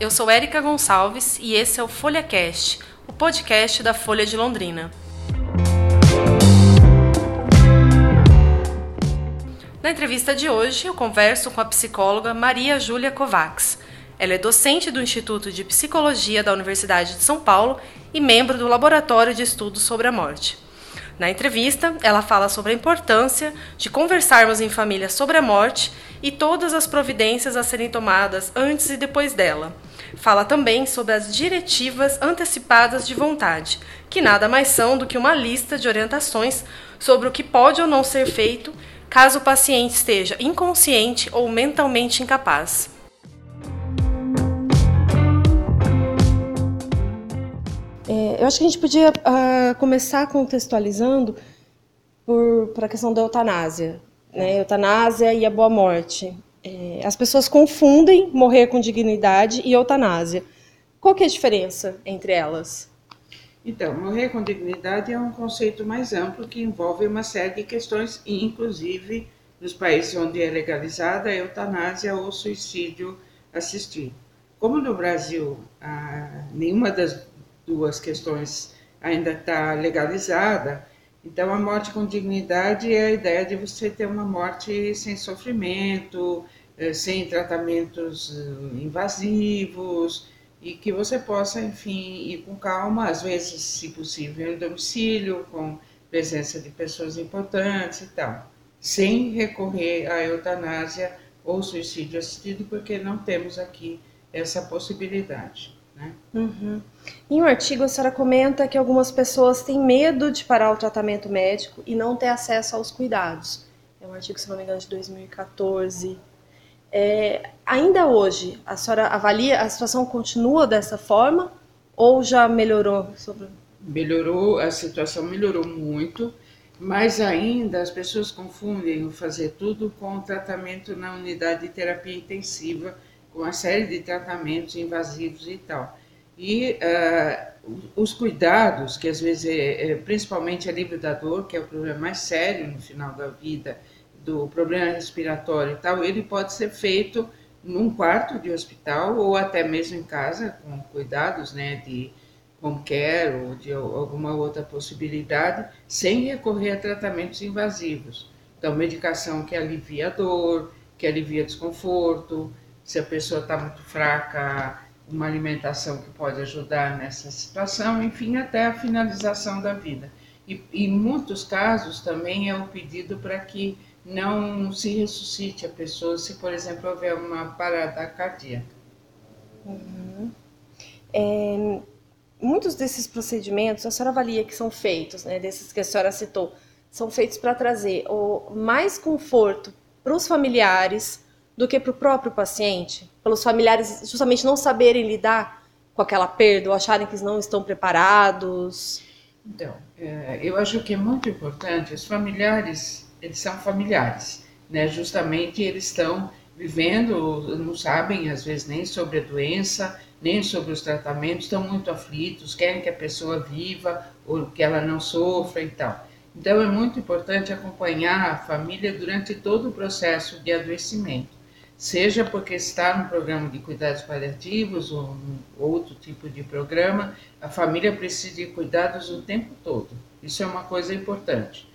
eu sou Érica Gonçalves e esse é o FolhaCast, o podcast da Folha de Londrina. Na entrevista de hoje, eu converso com a psicóloga Maria Júlia Kovacs. Ela é docente do Instituto de Psicologia da Universidade de São Paulo e membro do Laboratório de Estudos sobre a Morte. Na entrevista, ela fala sobre a importância de conversarmos em família sobre a morte e todas as providências a serem tomadas antes e depois dela. Fala também sobre as diretivas antecipadas de vontade, que nada mais são do que uma lista de orientações sobre o que pode ou não ser feito caso o paciente esteja inconsciente ou mentalmente incapaz. É, eu acho que a gente podia uh, começar contextualizando para a questão da eutanásia, né? Eutanásia e a boa morte. É, as pessoas confundem morrer com dignidade e eutanásia. Qual que é a diferença entre elas? Então, morrer com dignidade é um conceito mais amplo que envolve uma série de questões, inclusive nos países onde é legalizada a eutanásia ou suicídio assistido. Como no Brasil, ah, nenhuma das duas questões ainda está legalizada. Então, a morte com dignidade é a ideia de você ter uma morte sem sofrimento, eh, sem tratamentos eh, invasivos e que você possa, enfim, ir com calma, às vezes, se possível, em domicílio, com presença de pessoas importantes e tal, sem recorrer à eutanásia ou suicídio assistido, porque não temos aqui essa possibilidade. Né? Uhum. Em um artigo, a senhora comenta que algumas pessoas têm medo de parar o tratamento médico e não ter acesso aos cuidados. É um artigo, se não me engano, de 2014. É, ainda hoje, a senhora avalia, a situação continua dessa forma ou já melhorou? Sobre... Melhorou, a situação melhorou muito, mas ainda as pessoas confundem o fazer tudo com o tratamento na unidade de terapia intensiva, com uma série de tratamentos invasivos e tal. E uh, os cuidados, que às vezes é, é, principalmente alívio da dor, que é o problema mais sério no final da vida, do problema respiratório e tal, ele pode ser feito num quarto de hospital ou até mesmo em casa, com cuidados né, de home care ou de alguma outra possibilidade, sem recorrer a tratamentos invasivos. Então, medicação que alivia a dor, que alivia desconforto, se a pessoa está muito fraca, uma alimentação que pode ajudar nessa situação, enfim, até a finalização da vida. E em muitos casos também é o pedido para que não se ressuscite a pessoa se, por exemplo, houver uma parada cardíaca. Uhum. É, muitos desses procedimentos, a senhora avalia que são feitos, né, desses que a senhora citou, são feitos para trazer o mais conforto para os familiares do que para o próprio paciente, pelos familiares justamente não saberem lidar com aquela perda ou acharem que não estão preparados. Então, é, eu acho que é muito importante os familiares eles são familiares, né? Justamente eles estão vivendo, não sabem às vezes nem sobre a doença, nem sobre os tratamentos, estão muito aflitos, querem que a pessoa viva ou que ela não sofra e tal. Então é muito importante acompanhar a família durante todo o processo de adoecimento, seja porque está no programa de cuidados paliativos ou outro tipo de programa, a família precisa de cuidados o tempo todo. Isso é uma coisa importante.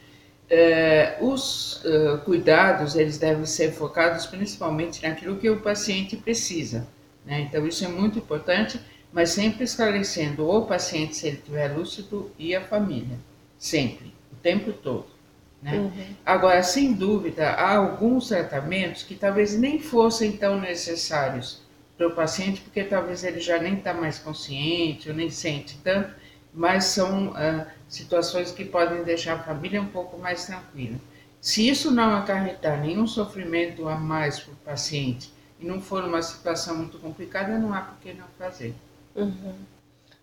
É, os uh, cuidados eles devem ser focados principalmente naquilo que o paciente precisa. Né? Então isso é muito importante, mas sempre esclarecendo o paciente se ele estiver lúcido e a família, sempre, o tempo todo. Né? Uhum. Agora, sem dúvida, há alguns tratamentos que talvez nem fossem tão necessários para o paciente, porque talvez ele já nem está mais consciente ou nem sente tanto, mas são uh, situações que podem deixar a família um pouco mais tranquila. Se isso não acarretar nenhum sofrimento a mais para o paciente e não for uma situação muito complicada, não há por que não fazer. Uhum.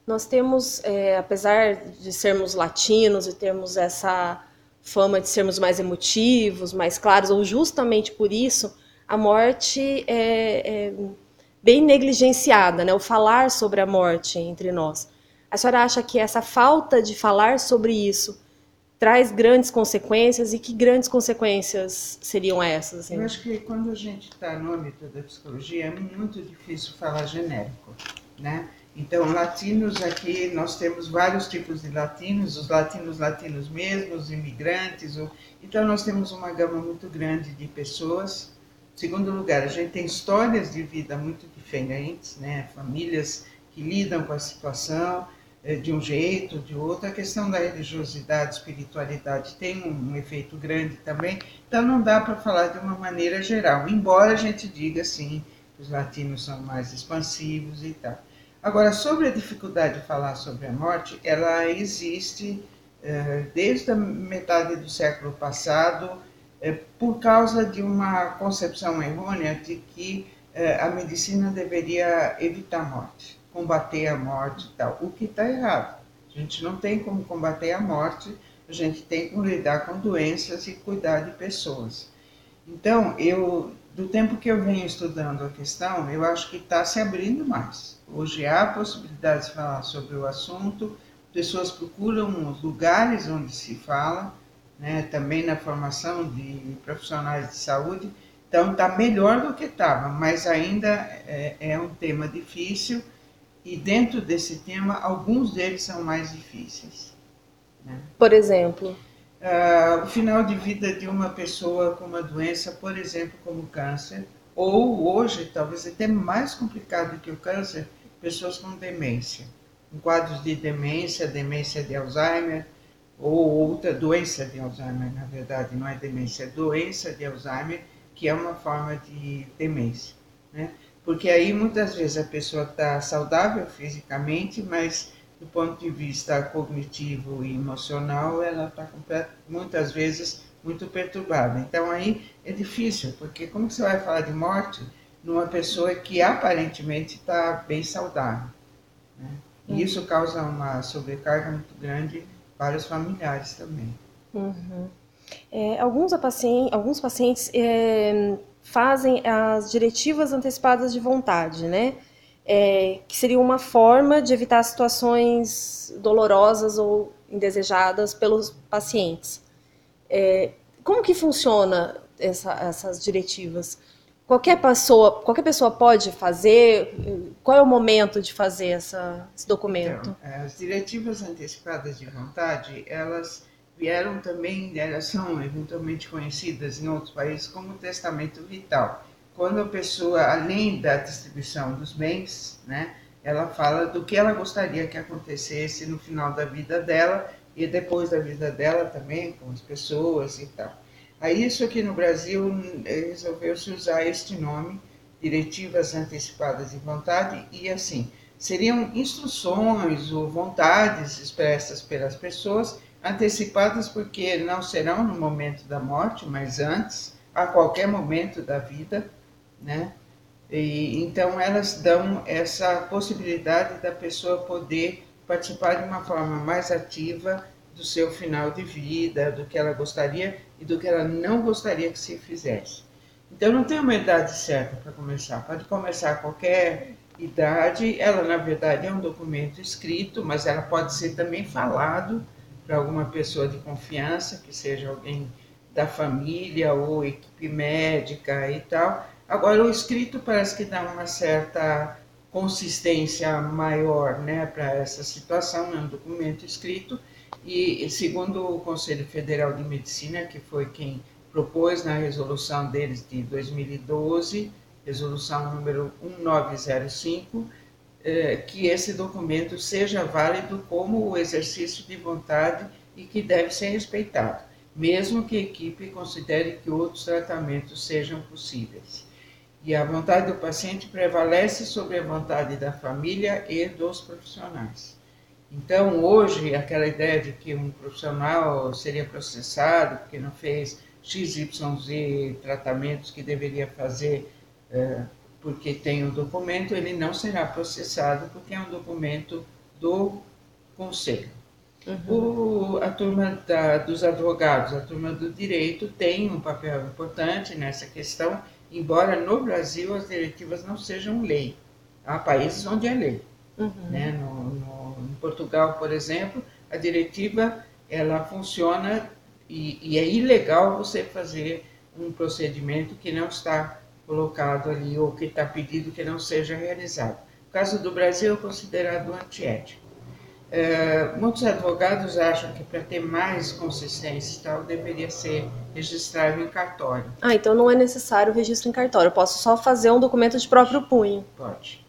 Nós temos, é, apesar de sermos latinos e termos essa fama de sermos mais emotivos, mais claros, ou justamente por isso, a morte é, é bem negligenciada, né? o falar sobre a morte entre nós. A senhora acha que essa falta de falar sobre isso traz grandes consequências e que grandes consequências seriam essas? Assim? Eu acho que quando a gente está no âmbito da psicologia é muito difícil falar genérico, né? Então, latinos aqui, nós temos vários tipos de latinos, os latinos latinos mesmo, os imigrantes, então nós temos uma gama muito grande de pessoas. Segundo lugar, a gente tem histórias de vida muito diferentes, né? Famílias que lidam com a situação, é, de um jeito, de outro. A questão da religiosidade, espiritualidade tem um, efeito grande também. Então não dá para falar de uma maneira geral, embora a gente diga assim, que os latinos são mais expansivos e tal. Agora, sobre a dificuldade de falar sobre a morte, ela existe é, desde a metade do século passado, é, por causa de uma concepção errônea de que a medicina deveria evitar a morte combater a morte e tal, o que está errado. A gente não tem como combater a morte, a gente tem como lidar com doenças e cuidar de pessoas. Então, eu, do tempo que eu venho estudando a questão, eu acho que está se abrindo mais. Hoje há possibilidade de falar sobre o assunto, pessoas procuram os lugares onde se fala, né, também na formação de profissionais de saúde. Então, está melhor do que estava, mas ainda é, é um tema difícil e dentro desse tema, alguns deles são mais difíceis. Né? Por exemplo? Uh, o final de vida de uma pessoa com uma doença, por exemplo, como câncer, ou hoje, talvez até mais complicado que o câncer, pessoas com demência, com quadros de demência, demência de Alzheimer, ou outra doença de Alzheimer, na verdade, não é demência, é doença de Alzheimer, que é uma forma de demência. Né? Porque aí muitas vezes a pessoa está saudável fisicamente, mas do ponto de vista cognitivo e emocional, ela está muitas vezes muito perturbada. Então aí é difícil, porque como você vai falar de morte numa pessoa que aparentemente está bem saudável? Né? E uhum. isso causa uma sobrecarga muito grande para os familiares também. Uhum. É, alguns, pacientes, alguns pacientes é fazem as diretivas antecipadas de vontade, né? É, que seria uma forma de evitar situações dolorosas ou indesejadas pelos pacientes. É, como que funciona essa, essas diretivas? Qualquer pessoa, qualquer pessoa pode fazer? Qual é o momento de fazer essa, esse documento? Então, as diretivas antecipadas de vontade, elas vieram também, elas são eventualmente conhecidas em outros países como testamento vital. Quando a pessoa, além da distribuição dos bens, né, ela fala do que ela gostaria que acontecesse no final da vida dela e depois da vida dela também, com as pessoas e tal. Aí isso aqui no Brasil resolveu-se usar este nome, Diretivas Antecipadas de Vontade, e assim, seriam instruções ou vontades expressas pelas pessoas antecipadas porque não serão no momento da morte, mas antes, a qualquer momento da vida, né? E, então elas dão essa possibilidade da pessoa poder participar de uma forma mais ativa do seu final de vida, do que ela gostaria e do que ela não gostaria que se fizesse. Então não tem uma idade certa para começar, pode começar a qualquer idade. Ela na verdade é um documento escrito, mas ela pode ser também falado para alguma pessoa de confiança, que seja alguém da família ou equipe médica e tal. Agora, o escrito parece que dá uma certa consistência maior né, para essa situação, é um documento escrito, e segundo o Conselho Federal de Medicina, que foi quem propôs na resolução deles de 2012, resolução número 1905, é, que esse documento seja válido como o exercício de vontade e que deve ser respeitado, mesmo que a equipe considere que outros tratamentos sejam possíveis. E a vontade do paciente prevalece sobre a vontade da família e dos profissionais. Então, hoje, aquela ideia de que um profissional seria processado porque não fez XYZ tratamentos que deveria fazer é, porque tem o documento, ele não será processado porque é um documento do conselho. Uhum. O, a turma da, dos advogados, a turma do direito tem um papel importante nessa questão, embora no Brasil as diretivas não sejam lei. Há países onde é lei. Uhum. Né? No, no, em Portugal, por exemplo, a diretiva ela funciona e, e é ilegal você fazer um procedimento que não está colocado ali ou que está pedido que não seja realizado. O caso do Brasil é considerado antiético. É, muitos advogados acham que para ter mais consistência e tal, deveria ser registrado em cartório. Ah, então não é necessário o registro em cartório. Eu posso só fazer um documento de próprio punho. Pode.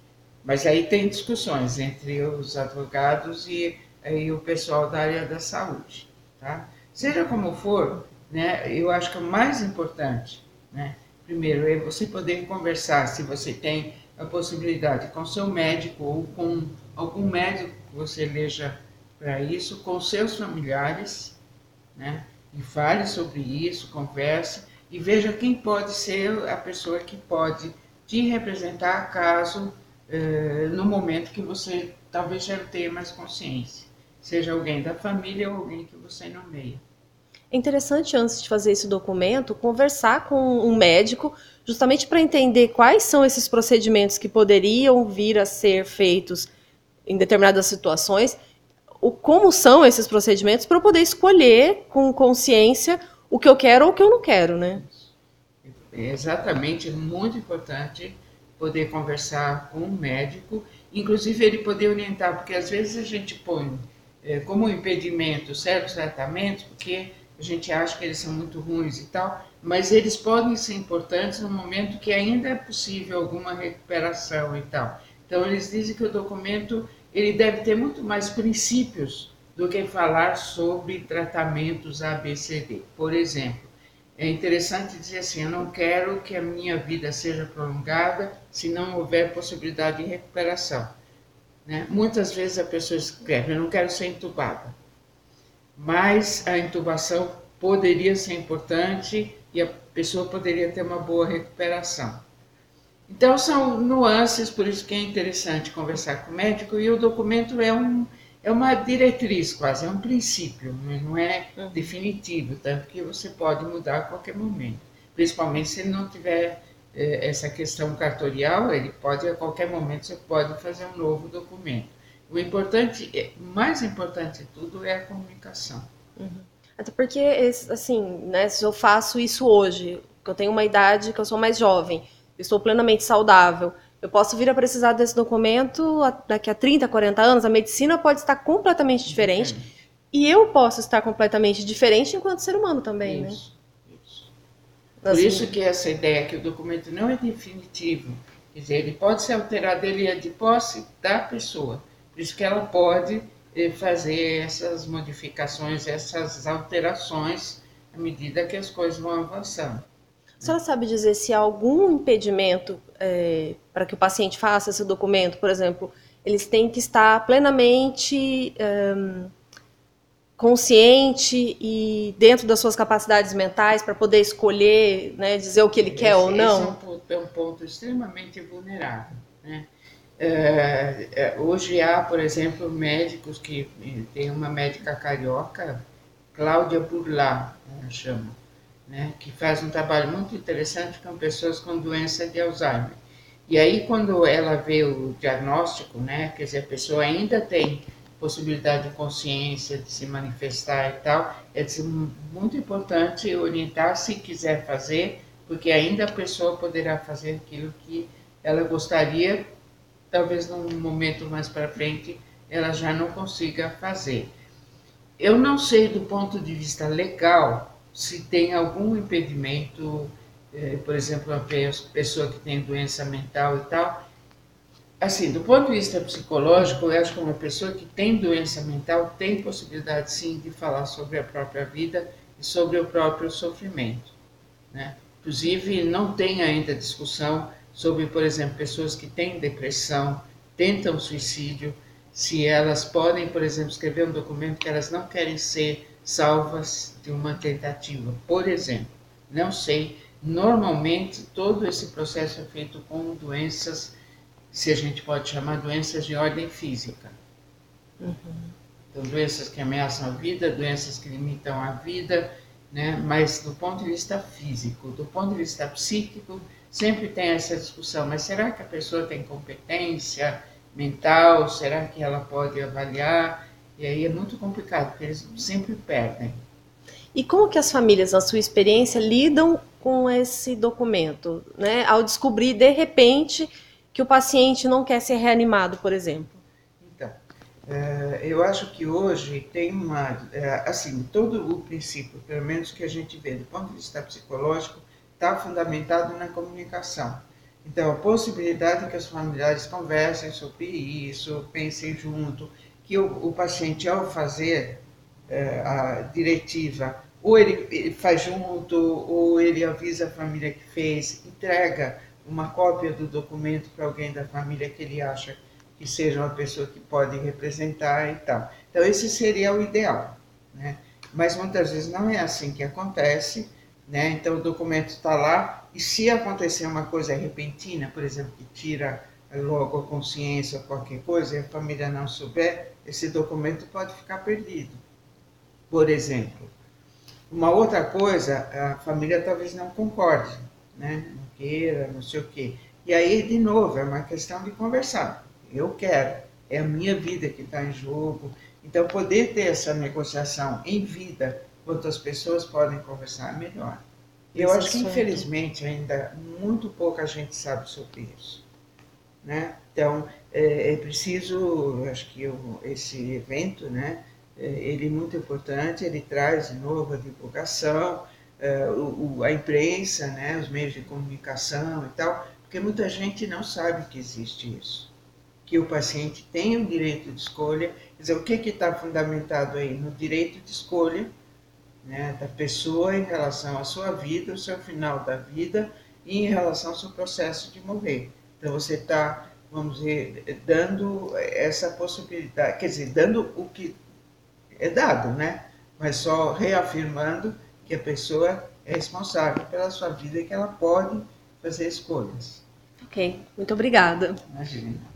Mas aí tem discussões entre os advogados e, e o pessoal da área da saúde. Tá? Seja como for, né, eu acho que o mais importante, né, primeiro, é você poder conversar, se você tem a possibilidade, com seu médico ou com algum médico você eleja para isso, com seus familiares, né, e fale sobre isso, converse e veja quem pode ser a pessoa que pode te representar caso eh, no momento que você talvez já tenha mais consciência, seja alguém da família ou alguém que você nomeia. É interessante, antes de fazer esse documento, conversar com um médico, justamente para entender quais são esses procedimentos que poderiam vir a ser feitos em determinadas situações, o, como são esses procedimentos, para eu poder escolher com consciência o que eu quero ou o que eu não quero, né? É exatamente, muito importante poder conversar com um médico, inclusive ele poder orientar, porque às vezes a gente põe é, como impedimento certos tratamentos, porque a gente acha que eles são muito ruins e tal, mas eles podem ser importantes no momento que ainda é possível alguma recuperação e tal. Então eles dizem que o documento ele deve ter muito mais princípios do que falar sobre tratamentos ABCD. Por exemplo, é interessante dizer assim: eu não quero que a minha vida seja prolongada se não houver possibilidade de recuperação. Né? Muitas vezes a pessoa escreve: eu não quero ser entubada mas a intubação poderia ser importante e a pessoa poderia ter uma boa recuperação. Então são nuances, por isso que é interessante conversar com o médico e o documento é, um, é uma diretriz quase, é um princípio, não é uhum. definitivo, tanto que você pode mudar a qualquer momento, principalmente se ele não tiver eh, essa questão cartorial, ele pode a qualquer momento você pode fazer um novo documento. O importante, é, mais importante de tudo é a comunicação. Uhum. Até porque, assim, né, se eu faço isso hoje, que eu tenho uma idade que eu sou mais jovem, estou plenamente saudável, eu posso vir a precisar desse documento daqui a 30, 40 anos, a medicina pode estar completamente diferente, e eu posso estar completamente diferente enquanto ser humano também, isso, né? Isso. Por assim, isso que essa ideia que o documento não é definitivo, quer dizer, ele pode ser alterado, ele é de posse da pessoa, por isso que ela pode eh, fazer essas modificações, essas alterações à medida que as coisas vão avançando. A senhora sabe dizer se há algum impedimento é, para que o paciente faça esse documento? Por exemplo, eles têm que estar plenamente um, consciente e dentro das suas capacidades mentais para poder escolher, né, dizer o que ele esse, quer ou não? Esse é um ponto, é um ponto extremamente vulnerável. Né? É, é, hoje há, por exemplo, médicos que tem uma médica carioca, Cláudia Burlá, ela chama, né, que faz um trabalho muito interessante com pessoas com doença de Alzheimer. E aí, quando ela vê o diagnóstico, né, quer dizer, a pessoa ainda tem possibilidade de consciência, de se manifestar e tal, é muito importante orientar se quiser fazer, porque ainda a pessoa poderá fazer aquilo que ela gostaria talvez num momento mais para frente ela já não consiga fazer. Eu não sei do ponto de vista legal se tem algum impedimento, eh, por exemplo, uma pessoa que tem doença mental e tal. Assim, do ponto de vista psicológico, eu acho que uma pessoa que tem doença mental tem possibilidade sim de falar sobre a própria vida e sobre o próprio sofrimento. Né? Inclusive, não tem ainda discussão sobre, por exemplo, pessoas que têm depressão, tentam suicídio, se elas podem, por exemplo, escrever um documento que elas não querem ser salvas de uma tentativa, por exemplo. Não sei. Normalmente, todo esse processo é feito com doenças, se a gente pode chamar doenças de ordem física. Uhum. Então, doenças que ameaçam a vida, doenças que limitam a vida, né? mas do ponto de vista físico, do ponto de vista psíquico, sempre tem essa discussão, mas será que a pessoa tem competência mental? Será que ela pode avaliar? E aí é muito complicado, porque eles sempre perdem. E como que as famílias, na sua experiência, lidam com esse documento, né? Ao descobrir de repente que o paciente não quer ser reanimado, por exemplo. Então, é, eu acho que hoje tem uma, é, assim, todo o princípio, pelo menos que a gente vê do ponto de vista psicológico, está fundamentado na comunicação. Então, a possibilidade que os familiares conversem sobre isso, pensem junto, que o, o paciente, ao fazer é, a diretiva, ou ele faz junto, ou ele avisa a família que fez, entrega uma cópia do documento para alguém da família que ele acha que seja uma pessoa que pode representar e tal. Então, esse seria o ideal, né? Mas muitas vezes não é assim que acontece, né? Então, o documento está lá e se acontecer uma coisa repentina, por exemplo, que tira logo a consciência ou qualquer coisa e a família não souber, esse documento pode ficar perdido. Por exemplo, uma outra coisa, a família talvez não concorde, né? não queira, não sei o quê. E aí, de novo, é uma questão de conversar. Eu quero, é a minha vida que está em jogo. Então, poder ter essa negociação em vida, quantas pessoas podem conversar, é melhor. Eu Esse acho que, infelizmente, ainda muito pouca gente sabe sobre isso. Né? Então, é, é preciso, acho que eu, esse evento, né, é, ele é muito importante, ele traz de novo a divulgação, é, o, a imprensa, né, os meios de comunicação e tal, porque muita gente não sabe que existe isso. Que o paciente tem o direito de escolha, quer dizer, o que está fundamentado aí? No direito de escolha né, da pessoa em relação à sua vida, o seu final da vida e em relação ao seu processo de morrer. Então você está, vamos dizer, dando essa possibilidade, quer dizer, dando o que é dado, né? Mas só reafirmando que a pessoa é responsável pela sua vida e que ela pode fazer escolhas. Ok, muito obrigada. Imagina.